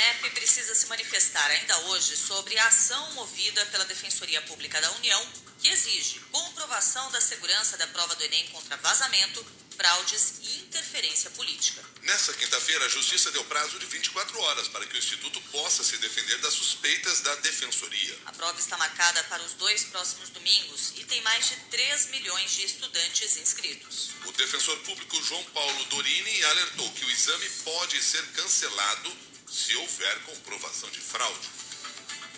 INEP precisa se manifestar ainda hoje sobre a ação movida pela Defensoria Pública da União, que exige comprovação da segurança da prova do Enem contra vazamento, fraudes e interferência política. Nessa quinta-feira, a Justiça deu prazo de 24 horas para que o Instituto possa se defender das suspeitas da Defensoria. A prova está marcada para os dois próximos domingos e tem mais de 3 milhões de estudantes inscritos. O defensor público João Paulo Dorini alertou que o exame pode ser cancelado se houver comprovação de fraude.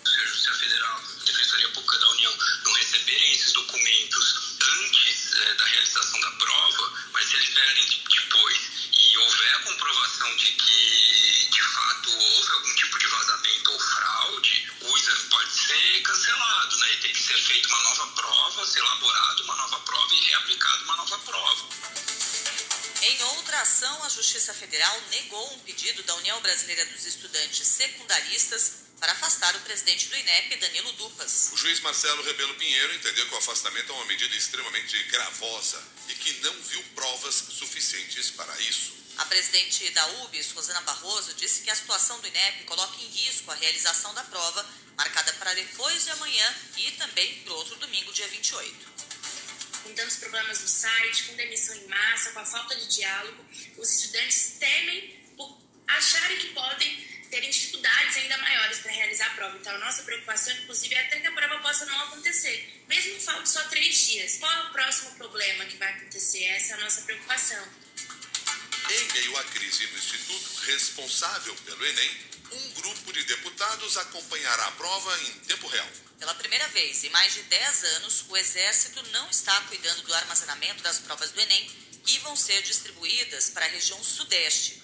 Se a Justiça Federal, a Defensoria Pública da União não receberem esses documentos antes é, da realização da prova, mas se eles vierem depois e houver a comprovação de que de fato houve algum tipo de vazamento ou fraude, o exame pode ser cancelado, né? E tem que ser feita uma nova prova, ser elaborada uma nova prova e reaplicada uma nova prova. Em outra ação, a Justiça Federal negou um pedido da União Brasileira dos Estudantes Secundaristas para afastar o presidente do INEP, Danilo Dupas. O juiz Marcelo Rebelo Pinheiro entendeu que o afastamento é uma medida extremamente gravosa e que não viu provas suficientes para isso. A presidente da UBS, Rosana Barroso, disse que a situação do INEP coloca em risco a realização da prova, marcada para depois de amanhã e também para outro domingo, dia 28 com tantos problemas no site, com demissão em massa, com a falta de diálogo, os estudantes temem por acharem que podem terem dificuldades ainda maiores para realizar a prova. Então, a nossa preocupação, inclusive, é até que a prova possa não acontecer, mesmo falte só três dias. Qual é o próximo problema que vai acontecer? Essa é a nossa preocupação. Em meio à crise no Instituto, responsável pelo Enem, um grupo de deputados acompanhará a prova em tempo real. Pela primeira vez em mais de 10 anos, o Exército não está cuidando do armazenamento das provas do Enem que vão ser distribuídas para a região Sudeste.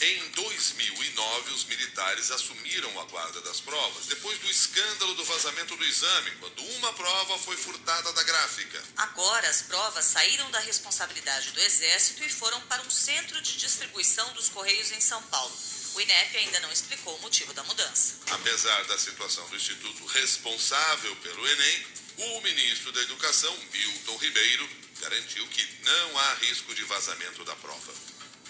Em 2009, os militares assumiram a guarda das provas depois do escândalo do vazamento do exame, quando uma prova foi furtada da gráfica. Agora, as provas saíram da responsabilidade do Exército e foram para um centro de distribuição dos Correios em São Paulo. O INEP ainda não explicou o motivo da mudança. Apesar da situação do Instituto responsável pelo Enem, o ministro da Educação, Milton Ribeiro, garantiu que não há risco de vazamento da prova.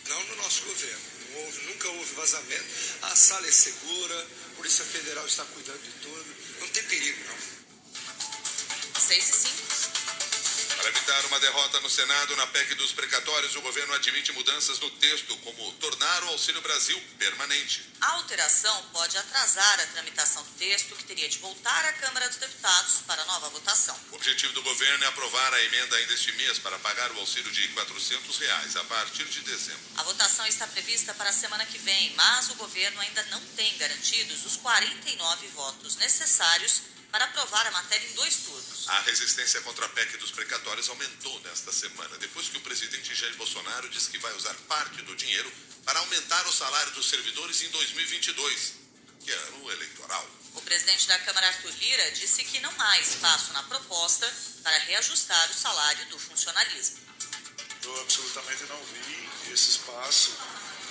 Não no nosso governo. Houve, nunca houve vazamento. A sala é segura, a Polícia Federal está cuidando de tudo. Não tem perigo, não. 6 e 5. Para evitar uma derrota no Senado na PEC dos precatórios, o governo admite mudanças no texto, como tornar o Auxílio Brasil permanente. A alteração pode atrasar a tramitação do texto, que teria de voltar à Câmara dos Deputados para nova votação. O objetivo do governo é aprovar a emenda ainda este mês para pagar o auxílio de 400 reais a partir de dezembro. A votação está prevista para a semana que vem, mas o governo ainda não tem garantidos os 49 votos necessários para aprovar a matéria em dois turnos. A resistência contra a PEC dos precatórios aumentou nesta semana, depois que o presidente Jair Bolsonaro disse que vai usar parte do dinheiro para aumentar o salário dos servidores em 2022, que é ano eleitoral. O presidente da Câmara, Arthur Lira, disse que não há espaço na proposta para reajustar o salário do funcionalismo. Eu absolutamente não vi esse espaço,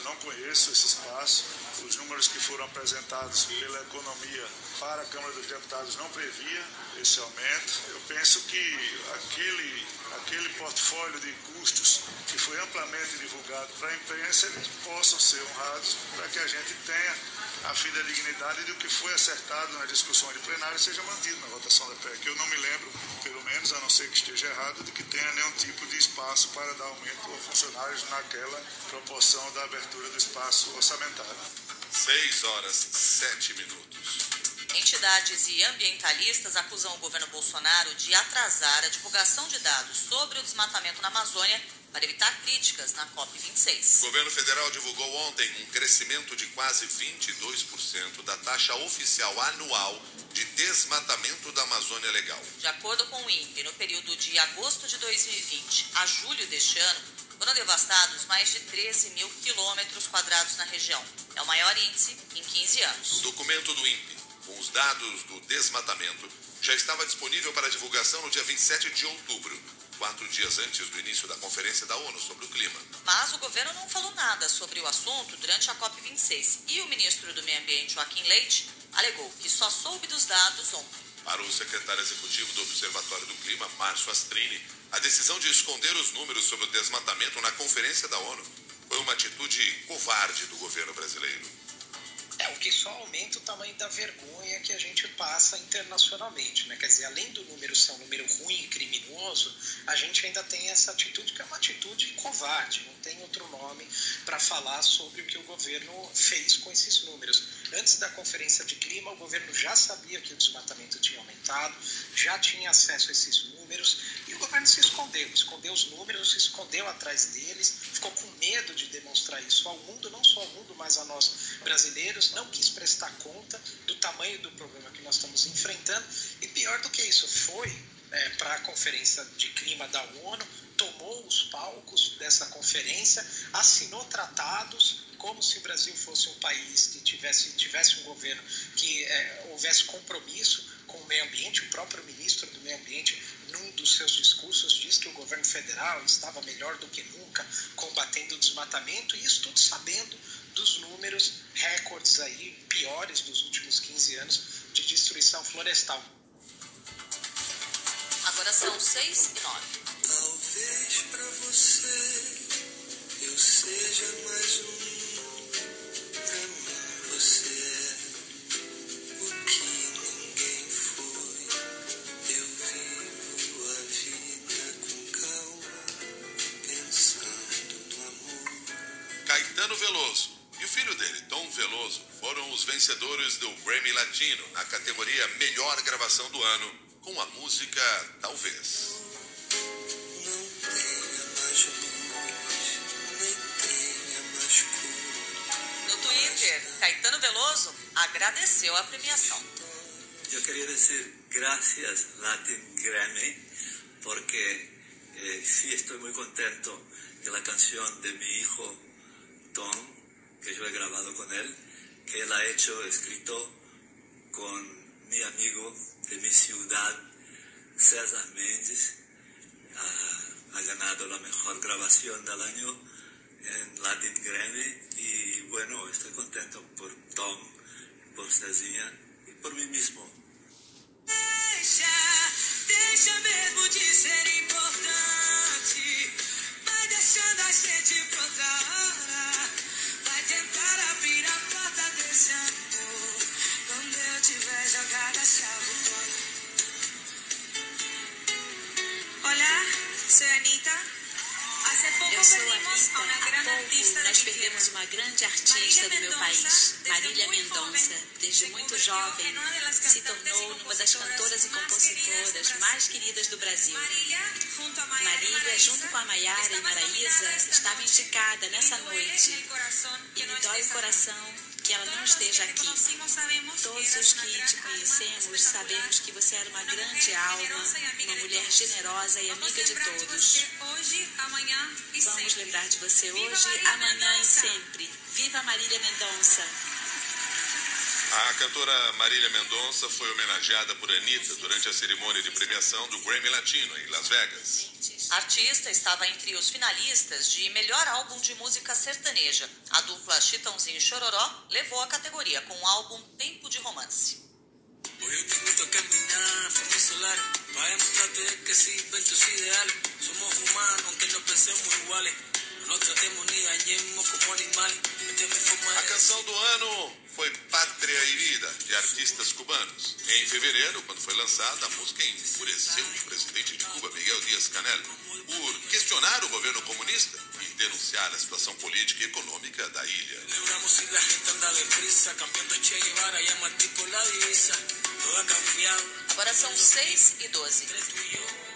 não conheço esse espaço os números que foram apresentados pela economia para a Câmara dos Deputados não previa esse aumento. Eu penso que aquele, aquele portfólio de custos que foi amplamente divulgado para a imprensa, eles possam ser honrados para que a gente tenha a fim da dignidade do que foi acertado nas discussões de plenário seja mantido na votação da PEC. Eu não me lembro, pelo menos, a não ser que esteja errado, de que tenha nenhum tipo de espaço para dar aumento a funcionários naquela proporção da abertura do espaço orçamentário. 6 horas 7 minutos. Entidades e ambientalistas acusam o governo Bolsonaro de atrasar a divulgação de dados sobre o desmatamento na Amazônia para evitar críticas na COP26. O governo federal divulgou ontem um crescimento de quase 22% da taxa oficial anual de desmatamento da Amazônia Legal. De acordo com o INPE, no período de agosto de 2020 a julho deste ano, foram devastados mais de 13 mil quilômetros quadrados na região. É o maior índice em 15 anos. O documento do INPE, com os dados do desmatamento, já estava disponível para divulgação no dia 27 de outubro, quatro dias antes do início da Conferência da ONU sobre o Clima. Mas o governo não falou nada sobre o assunto durante a COP26 e o ministro do Meio Ambiente, Joaquim Leite, alegou que só soube dos dados ontem. Para o secretário executivo do Observatório do Clima, Márcio Astrini, a decisão de esconder os números sobre o desmatamento na Conferência da ONU foi uma atitude covarde do governo brasileiro. É, o que só aumenta o tamanho da vergonha que a gente passa internacionalmente, né? Quer dizer, além do número ser um número ruim e criminoso, a gente ainda tem essa atitude que é uma atitude covarde, não tem outro nome para falar sobre o que o governo fez com esses números. Antes da conferência de clima, o governo já sabia que o desmatamento tinha aumentado, já tinha acesso a esses números e o governo se escondeu, escondeu os números, se escondeu atrás deles, ficou com medo de demonstrar isso ao mundo, não só ao mundo, mas a nós brasileiros, não quis prestar conta do tamanho do problema que nós estamos enfrentando e pior do que isso, foi é, para a conferência de clima da ONU, tomou os palcos dessa conferência, assinou tratados como se o Brasil fosse um país que tivesse, tivesse um governo que é, houvesse compromisso com o meio ambiente. O próprio ministro do Meio Ambiente, num dos seus discursos, diz que o governo federal estava melhor do que nunca combatendo o desmatamento, e isso tudo sabendo dos números recordes aí, piores dos últimos 15 anos de destruição florestal. Agora são 6 e 9. Vencedores do Grammy Latino na categoria Melhor Gravação do Ano, com a música Talvez. Caetano Veloso agradeceu a premiação. Yo quería decir gracias Latin Grammy porque eh, sí estoy muy contento que la canción de mi hijo Tom, que yo he grabado con él, que él ha hecho, escrito con mi amigo de mi ciudad, César Méndez, ha, ha ganado la mejor grabación del año en Latin Grammy bueno, estoy contento por Tom, por Cezinha y por mí mismo. Deixa, deixa mesmo de ser importante. Nós perdemos uma grande artista do meu país, Marília Mendonça. Desde muito jovem, se tornou uma das cantoras e compositoras mais queridas do Brasil. Marília, junto com a Maiara e Maraísa, estava indicada nessa noite. E me dói o coração que ela não esteja aqui. Todos os que te conhecemos sabemos que você era uma grande alma, uma mulher generosa e amiga de todos. Vamos lembrar de você hoje, amanhã e sempre. Viva Marília Mendonça! A cantora Marília Mendonça foi homenageada por Anitta durante a cerimônia de premiação do Grammy Latino em Las Vegas. A artista estava entre os finalistas de melhor álbum de música sertaneja. A dupla Chitãozinho e Chororó levou a categoria com o álbum Tempo de Romance. Demostrarte que sí ven tus ideales. Somos humanos aunque no pensemos iguales. No nos tratemos ni dañemos como animales. Esta es mi forma de canção do ano foi Pátria e Vida, de artistas cubanos. Em fevereiro, quando foi lançada, a música enfureceu o presidente de Cuba, Miguel Díaz-Canel, por questionar o governo comunista e denunciar a situação política e econômica da ilha. Agora são 6 e 12.